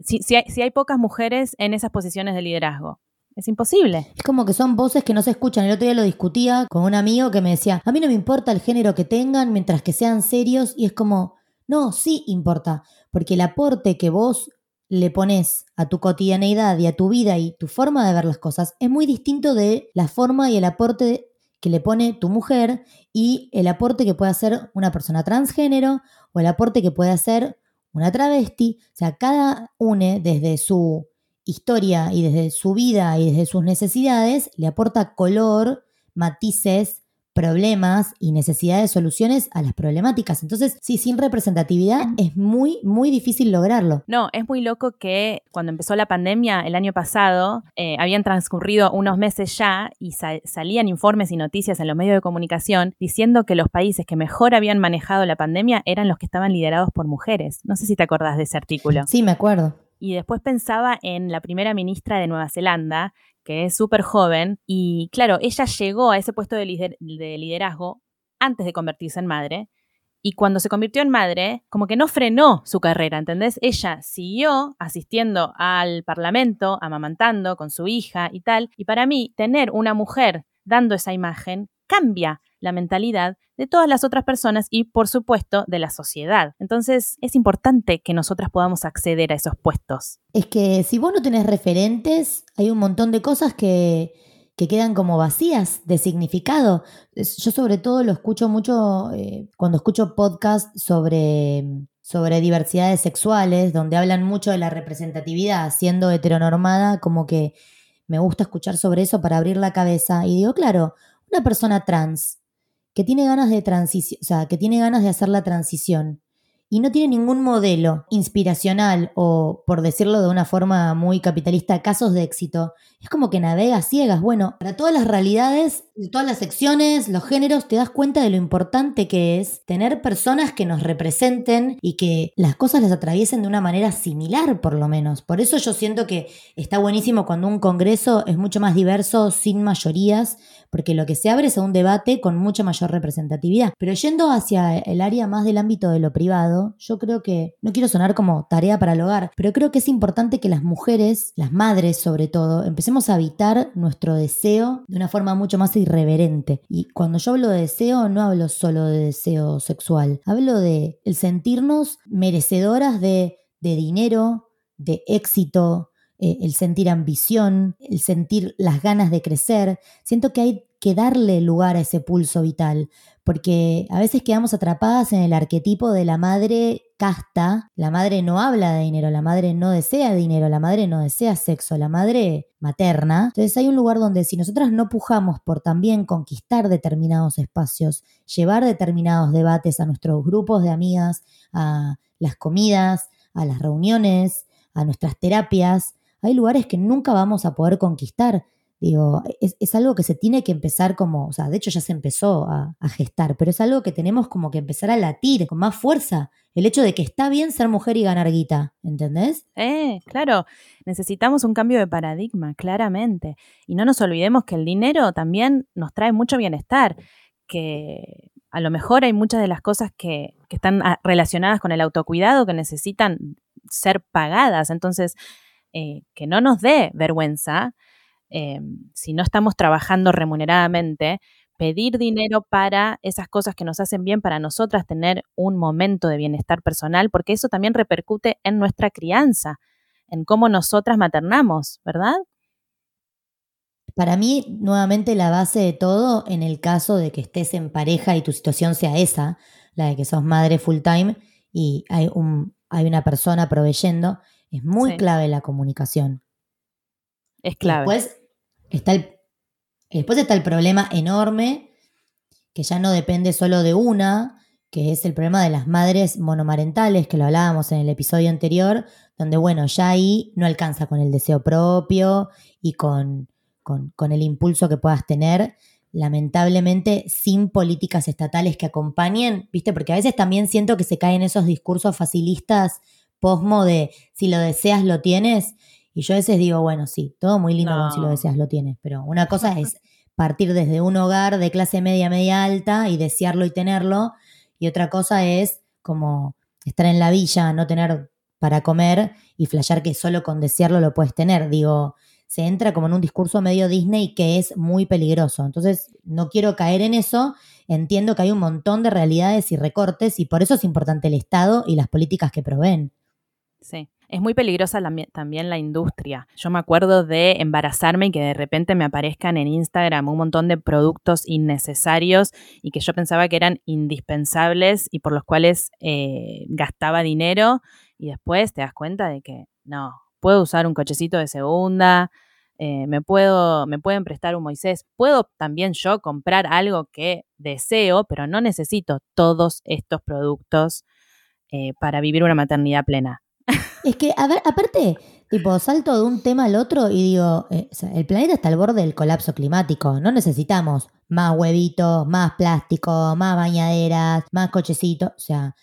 si, si, hay, si hay pocas mujeres en esas posiciones de liderazgo, es imposible. Es como que son voces que no se escuchan. El otro día lo discutía con un amigo que me decía, a mí no me importa el género que tengan mientras que sean serios. Y es como, no, sí importa. Porque el aporte que vos le pones a tu cotidianeidad y a tu vida y tu forma de ver las cosas es muy distinto de la forma y el aporte que le pone tu mujer y el aporte que puede hacer una persona transgénero o el aporte que puede hacer una travesti. O sea, cada une desde su historia y desde su vida y desde sus necesidades le aporta color, matices, problemas y necesidades de soluciones a las problemáticas. Entonces, sí, sin representatividad es muy, muy difícil lograrlo. No, es muy loco que cuando empezó la pandemia el año pasado, eh, habían transcurrido unos meses ya y sa salían informes y noticias en los medios de comunicación diciendo que los países que mejor habían manejado la pandemia eran los que estaban liderados por mujeres. No sé si te acordás de ese artículo. Sí, me acuerdo y después pensaba en la primera ministra de Nueva Zelanda, que es súper joven, y claro, ella llegó a ese puesto de, lider de, liderazgo antes de convertirse en madre, y cuando se convirtió en madre, como que no frenó su carrera, ¿entendés? Ella siguió asistiendo al Parlamento, amamantando con su hija y tal, y para mí, tener una mujer dando esa imagen cambia la mentalidad de todas las otras personas y, por supuesto, de la sociedad. Entonces, es importante que nosotras podamos acceder a esos puestos. Es que si vos no tenés referentes, hay un montón de cosas que, que quedan como vacías de significado. Yo sobre todo lo escucho mucho eh, cuando escucho podcasts sobre, sobre diversidades sexuales, donde hablan mucho de la representatividad, siendo heteronormada, como que me gusta escuchar sobre eso para abrir la cabeza. Y digo, claro, una persona trans que tiene ganas de transición, o sea, que tiene ganas de hacer la transición y no tiene ningún modelo inspiracional o, por decirlo de una forma muy capitalista, casos de éxito, es como que navega ciegas. Bueno, para todas las realidades, todas las secciones, los géneros, te das cuenta de lo importante que es tener personas que nos representen y que las cosas las atraviesen de una manera similar, por lo menos. Por eso yo siento que está buenísimo cuando un congreso es mucho más diverso, sin mayorías, porque lo que se abre es a un debate con mucha mayor representatividad. Pero yendo hacia el área más del ámbito de lo privado, yo creo que, no quiero sonar como tarea para el hogar, pero creo que es importante que las mujeres, las madres sobre todo, empecemos a habitar nuestro deseo de una forma mucho más irreverente. Y cuando yo hablo de deseo, no hablo solo de deseo sexual, hablo de el sentirnos merecedoras de, de dinero, de éxito, eh, el sentir ambición, el sentir las ganas de crecer. Siento que hay que darle lugar a ese pulso vital, porque a veces quedamos atrapadas en el arquetipo de la madre casta. La madre no habla de dinero, la madre no desea dinero, la madre no desea sexo, la madre materna. Entonces hay un lugar donde si nosotras no pujamos por también conquistar determinados espacios, llevar determinados debates a nuestros grupos de amigas, a las comidas, a las reuniones, a nuestras terapias, hay lugares que nunca vamos a poder conquistar. Digo, es, algo que se tiene que empezar como, o sea, de hecho ya se empezó a, a gestar, pero es algo que tenemos como que empezar a latir con más fuerza. El hecho de que está bien ser mujer y ganar guita, ¿entendés? Eh, claro, necesitamos un cambio de paradigma, claramente. Y no nos olvidemos que el dinero también nos trae mucho bienestar, que a lo mejor hay muchas de las cosas que, que están relacionadas con el autocuidado que necesitan ser pagadas. Entonces, eh, que no nos dé vergüenza, eh, si no estamos trabajando remuneradamente, pedir dinero para esas cosas que nos hacen bien para nosotras tener un momento de bienestar personal, porque eso también repercute en nuestra crianza, en cómo nosotras maternamos, ¿verdad? Para mí, nuevamente, la base de todo, en el caso de que estés en pareja y tu situación sea esa, la de que sos madre full time y hay, un, hay una persona proveyendo, es muy Sí. clave la comunicación. Es clave. Después está, el, después está el problema enorme, que ya no depende solo de una, que es el problema de las madres monomarentales, que lo hablábamos en el episodio anterior, donde, bueno, ya ahí no alcanza con el deseo propio y con, con, con el impulso que puedas tener, lamentablemente sin políticas estatales que acompañen, ¿viste? Porque a veces también siento que se caen esos discursos facilistas posmo de si lo deseas lo tienes. Y yo a veces digo, bueno, sí, todo muy lindo con si lo No. deseas lo tienes, pero una cosa (laughs) es partir desde un hogar de clase media, media alta y desearlo y tenerlo, y otra cosa es como estar en la villa, no tener para comer y flashear que solo con desearlo lo puedes tener. Digo, se entra como en un discurso medio Disney que es muy peligroso. Entonces, no quiero caer en eso. Entiendo que hay un montón de realidades y recortes y por eso es importante el Estado y las políticas que proveen. Sí. Es muy peligrosa también la industria. Yo me acuerdo de embarazarme y que de repente me aparezcan en Instagram un montón de productos innecesarios y que yo pensaba que eran indispensables y por los cuales eh, gastaba dinero y después te das cuenta de que no, puedo usar un cochecito de segunda, eh, me, puedo, me pueden prestar un Moisés, puedo también yo comprar algo que deseo, pero no necesito todos estos productos eh, para vivir una maternidad plena. Es que, a ver, aparte, tipo, salto de un tema al otro y digo, eh, el planeta está al borde del colapso climático. No necesitamos más huevitos, más plástico, más bañaderas, más cochecitos. O sea,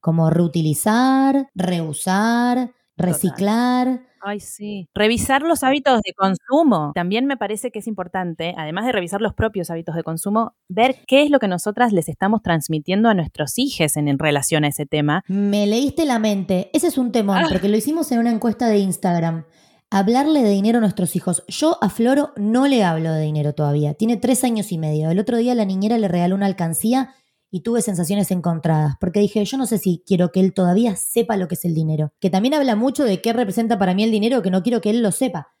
como reutilizar, reusar, reciclar. Ay, sí. Revisar los hábitos de consumo. También me parece que es importante, además de revisar los propios hábitos de consumo, ver qué es lo que nosotras les estamos transmitiendo a nuestros hijos en, en relación a ese tema. Me leíste la mente. Ese es un temón, porque lo hicimos en una encuesta de Instagram. Hablarle de dinero a nuestros hijos. Yo a Floro no le hablo de dinero todavía. Tiene tres años y medio. El otro día la niñera le regaló una alcancía y tuve sensaciones encontradas, porque dije, yo no sé si quiero que él todavía sepa lo que es el dinero, que también habla mucho de qué representa para mí el dinero, que no quiero que él lo sepa.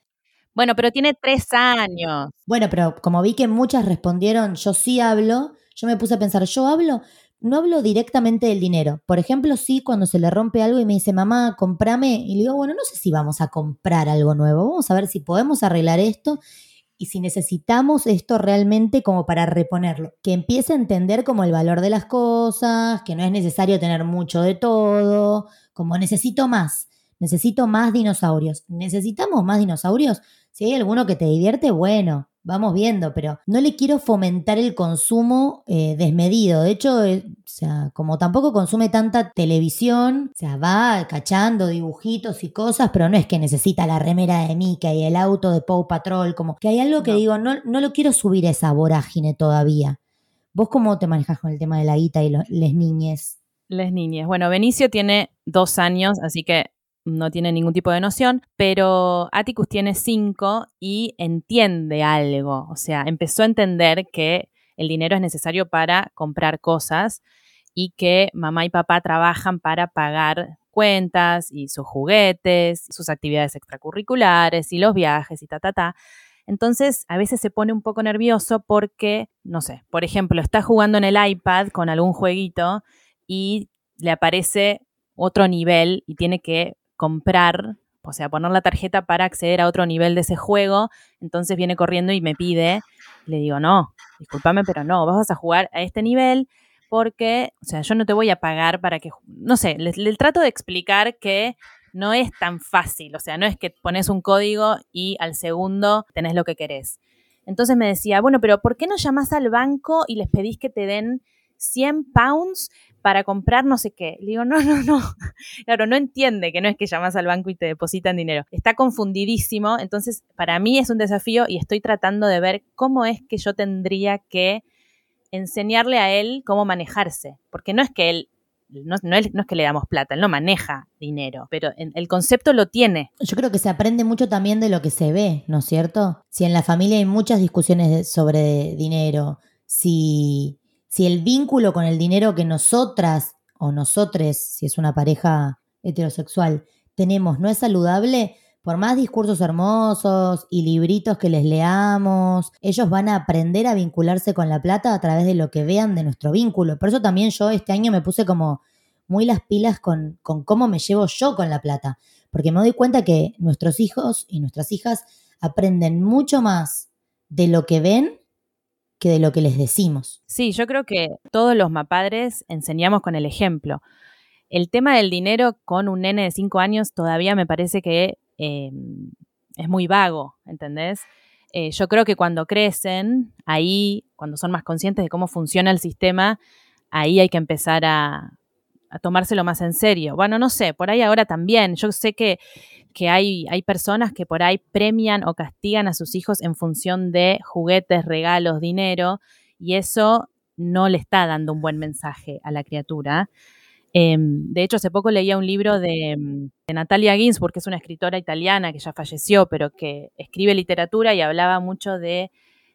Bueno, pero tiene tres años. Bueno, pero como vi que muchas respondieron, yo sí hablo, yo me puse a pensar, yo hablo, no hablo directamente del dinero. Por ejemplo, sí, cuando se le rompe algo y me dice, mamá, comprame, y le digo, bueno, no sé si vamos a comprar algo nuevo, vamos a ver si podemos arreglar esto y si necesitamos esto realmente como para reponerlo. Que empiece a entender como el valor de las cosas, que no es necesario tener mucho de todo, como necesito más, necesito más dinosaurios. ¿Necesitamos más dinosaurios? Si hay alguno que te divierte, bueno, vamos viendo, pero no le quiero fomentar el consumo eh, desmedido. De hecho, eh, sea, como tampoco consume tanta televisión, o sea, va cachando dibujitos y cosas, pero no es que necesita la remera de Mika y el auto de Paw Patrol, como que hay algo que No. digo, no, no lo quiero subir a esa vorágine todavía. ¿Vos cómo te manejas con el tema de la guita y las niñes? Les niñas. Bueno, Benicio tiene dos años, así que no tiene ningún tipo de noción, pero Atticus tiene cinco y entiende algo. O sea, empezó a entender que el dinero es necesario para comprar cosas y que mamá y papá trabajan para pagar cuentas y sus juguetes, sus actividades extracurriculares y los viajes y ta, ta, ta. Entonces, a veces se pone un poco nervioso porque, no sé, por ejemplo, está jugando en el iPad con algún jueguito y le aparece otro nivel y tiene que comprar, o sea, poner la tarjeta para acceder a otro nivel de ese juego. Entonces viene corriendo y me pide, le digo, no, discúlpame, pero no, vas a jugar a este nivel porque, o sea, yo no te voy a pagar para que, no sé, le, trato de explicar que no es tan fácil, o sea, no es que pones un código y al segundo tenés lo que querés. Entonces me decía, bueno, pero ¿por qué no llamás al banco y les pedís que te den 100 pounds para comprar no sé qué? Le digo, no, no, no. (laughs) Claro, no entiende que no es que llamas al banco y te depositan dinero. Está confundidísimo. Entonces, para mí es un desafío y estoy tratando de ver cómo es que yo tendría que enseñarle a él cómo manejarse. Porque no es que él, no, es, no es que le damos plata, él no maneja dinero, pero el concepto lo tiene. Yo creo que se aprende mucho también de lo que se ve, ¿no es cierto? Si en la familia hay muchas discusiones sobre dinero, si, si el vínculo con el dinero que nosotras o nosotres, si es una pareja heterosexual, tenemos no es saludable, por más discursos hermosos y libritos que les leamos, ellos van a aprender a vincularse con la plata a través de lo que vean de nuestro vínculo. Por eso también yo este año me puse como muy las pilas con, con cómo me llevo yo con la plata porque me doy cuenta que nuestros hijos y nuestras hijas aprenden mucho más de lo que ven que de lo que les decimos. Sí, yo creo que todos los mapadres enseñamos con el ejemplo. El tema del dinero con un nene de 5 años todavía me parece que eh, es muy vago, ¿entendés? Eh, yo creo que cuando crecen, ahí, cuando son más conscientes de cómo funciona el sistema, ahí hay que empezar a, a tomárselo más en serio. Bueno, no sé, por ahí ahora también. Yo sé que, que hay, hay personas que por ahí premian o castigan a sus hijos en función de juguetes, regalos, dinero, y eso no le está dando un buen mensaje a la criatura. Eh, de hecho, hace poco leía un libro de, de, Natalia Ginsburg, que es una escritora italiana que ya falleció, pero que escribe literatura y hablaba mucho de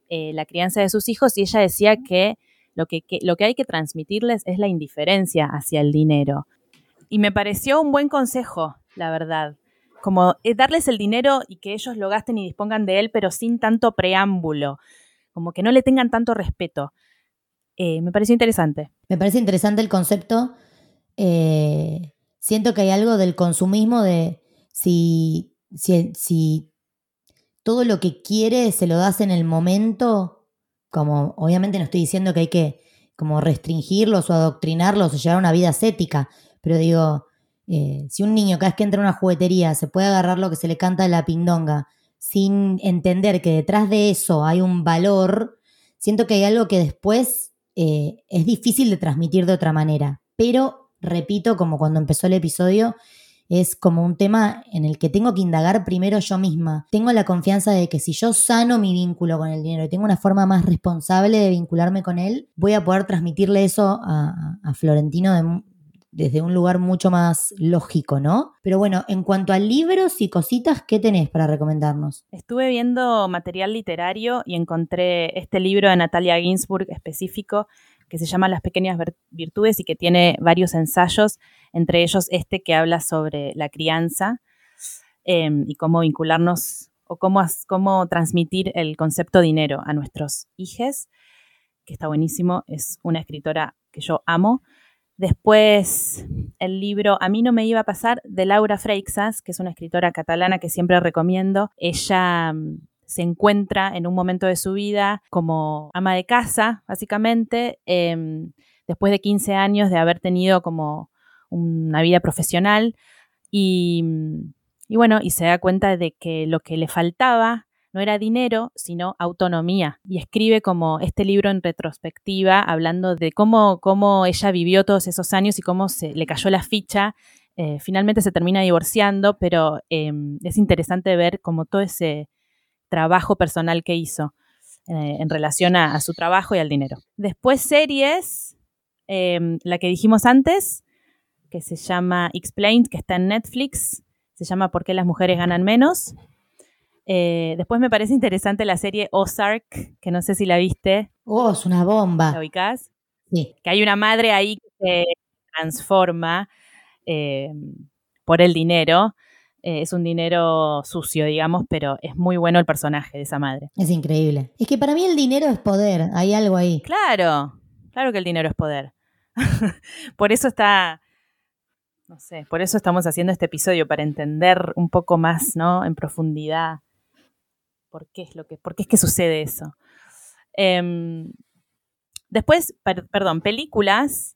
eh, la crianza de sus hijos, y ella decía que lo que, hay que transmitirles es la indiferencia hacia el dinero. Y me pareció un buen consejo, la verdad. Como eh, darles el dinero y que ellos lo gasten y dispongan de él, pero sin tanto preámbulo. Como que no le tengan tanto respeto. Eh, me pareció interesante. Me parece interesante el concepto eh, siento que hay algo del consumismo de si, si, si, todo lo que quiere se lo das en el momento, como obviamente no estoy diciendo que hay que como restringirlos o adoctrinarlos o llevar una vida ascética, pero digo, eh, si un niño cada vez que entra a una juguetería se puede agarrar lo que se le canta de la pindonga sin entender que detrás de eso hay un valor, siento que hay algo que después eh, es difícil de transmitir de otra manera, pero repito, como cuando empezó el episodio, es como un tema en el que tengo que indagar primero yo misma. Tengo la confianza de que si yo sano mi vínculo con el dinero y tengo una forma más responsable de vincularme con él, voy a poder transmitirle eso a, Florentino de, desde un lugar mucho más lógico, ¿no? Pero bueno, en cuanto a libros y cositas, ¿qué tenés para recomendarnos? Estuve viendo material literario y encontré este libro de Natalia Ginsburg específico que se llama Las pequeñas virtudes y que tiene varios ensayos, entre ellos este que habla sobre la crianza eh, y cómo vincularnos o cómo, cómo transmitir el concepto dinero a nuestros hijos, que está buenísimo, es una escritora que yo amo. Después, el libro A mí no me iba a pasar de Laura Freixas, que es una escritora catalana que siempre recomiendo. Ella se encuentra en un momento de su vida como ama de casa, básicamente, em, después de 15 años de haber tenido como una vida profesional y, bueno, y se da cuenta de que lo que le faltaba no era dinero, sino autonomía. Y escribe como este libro en retrospectiva, hablando de cómo, cómo ella vivió todos esos años y cómo se le cayó la ficha. Eh, finalmente se termina divorciando, pero eh, es interesante ver como todo ese trabajo personal que hizo eh, en relación a, a, su trabajo y al dinero. Después series, eh, la que dijimos antes, que se llama Explained, que está en Netflix, se llama ¿Por qué las mujeres ganan menos? Eh, después me parece interesante la serie Ozark, que no sé si la viste. Oh, es una bomba. ¿La ubicás? Sí. Que hay una madre ahí que se transforma eh, por el dinero. Eh, es un dinero sucio, digamos, pero es muy bueno el personaje de esa madre. Es increíble. Es que para mí el dinero es poder, hay algo ahí. Claro, claro que el dinero es poder. (laughs) por eso está, no sé, por eso estamos haciendo este episodio, para entender un poco más, ¿no? En profundidad por qué es lo que, por qué es que sucede eso. Eh, después, per, perdón, películas.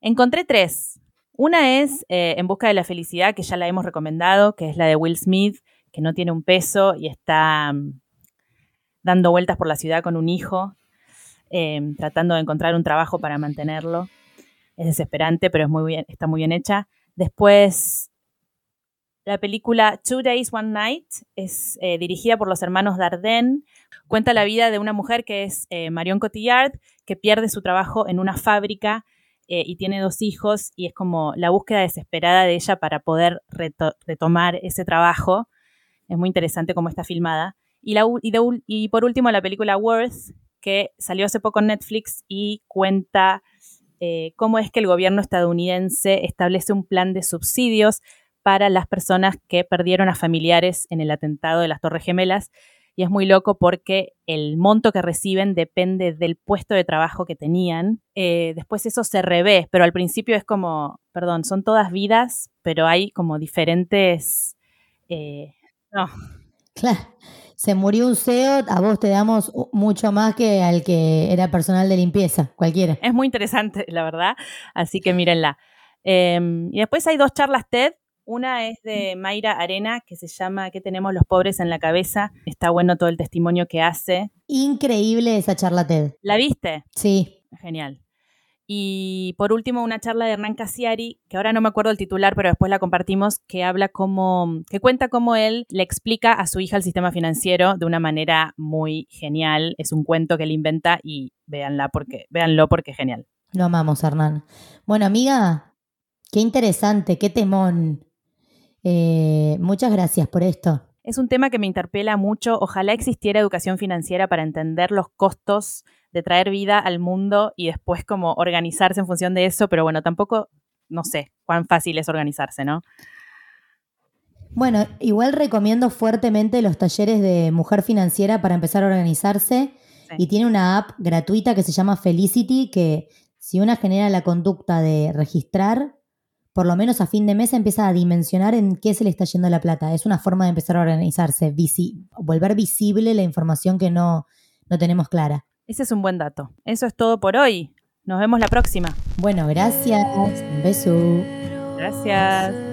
Encontré tres. Una es eh, En Busca de la Felicidad, que ya la hemos recomendado, que es la de Will Smith, que no tiene un peso y está um, dando vueltas por la ciudad con un hijo, eh, tratando de encontrar un trabajo para mantenerlo. Es desesperante, pero es muy bien, está muy bien hecha. Después, la película Two Days, One Night es eh, dirigida por los hermanos Dardenne. Cuenta la vida de una mujer que es eh, Marion Cotillard, que pierde su trabajo en una fábrica eh, y tiene dos hijos y es como la búsqueda desesperada de ella para poder reto retomar ese trabajo. Es muy interesante cómo está filmada. Y, la, y, por último la película Worth, que salió hace poco en Netflix y cuenta eh, cómo es que el gobierno estadounidense establece un plan de subsidios para las personas que perdieron a familiares en el atentado de las Torres Gemelas. Y es muy loco porque el monto que reciben depende del puesto de trabajo que tenían. Eh, después eso se revés, pero al principio es como, perdón, son todas vidas, pero hay como diferentes... Eh, no. Claro. Se murió un CEO, a vos te damos mucho más que al que era personal de limpieza, cualquiera. Es muy interesante, (laughs) la verdad. Así que mírenla. Eh, y después hay dos charlas TED una es de Mayra Arena, que se llama ¿Qué tenemos los pobres en la cabeza? Está bueno todo el testimonio que hace. Increíble esa charla TED. ¿La viste? Sí. Genial. Y por último, una charla de Hernán Casiari, que ahora no me acuerdo el titular, pero después la compartimos, que habla como, que cuenta cómo él le explica a su hija el sistema financiero de una manera muy genial. Es un cuento que él inventa y véanla porque, véanlo porque es genial. Lo amamos, Hernán. Bueno, amiga, qué interesante, qué temón. Eh, muchas gracias por esto. Es un tema que me interpela mucho. Ojalá existiera educación financiera para entender los costos de traer vida al mundo y después como organizarse en función de eso, pero bueno, tampoco, no sé cuán fácil es organizarse, ¿no? Bueno, igual recomiendo fuertemente los talleres de mujer financiera para empezar a organizarse sí. y tiene una app gratuita que se llama Felicity que si una genera la conducta de registrar, por lo menos a fin de mes empieza a dimensionar en qué se le está yendo la plata. Es una forma de empezar a organizarse, visi volver visible la información que no, no tenemos clara. Ese es un buen dato. Eso es todo por hoy. Nos vemos la próxima. Bueno, gracias. Un beso. Gracias.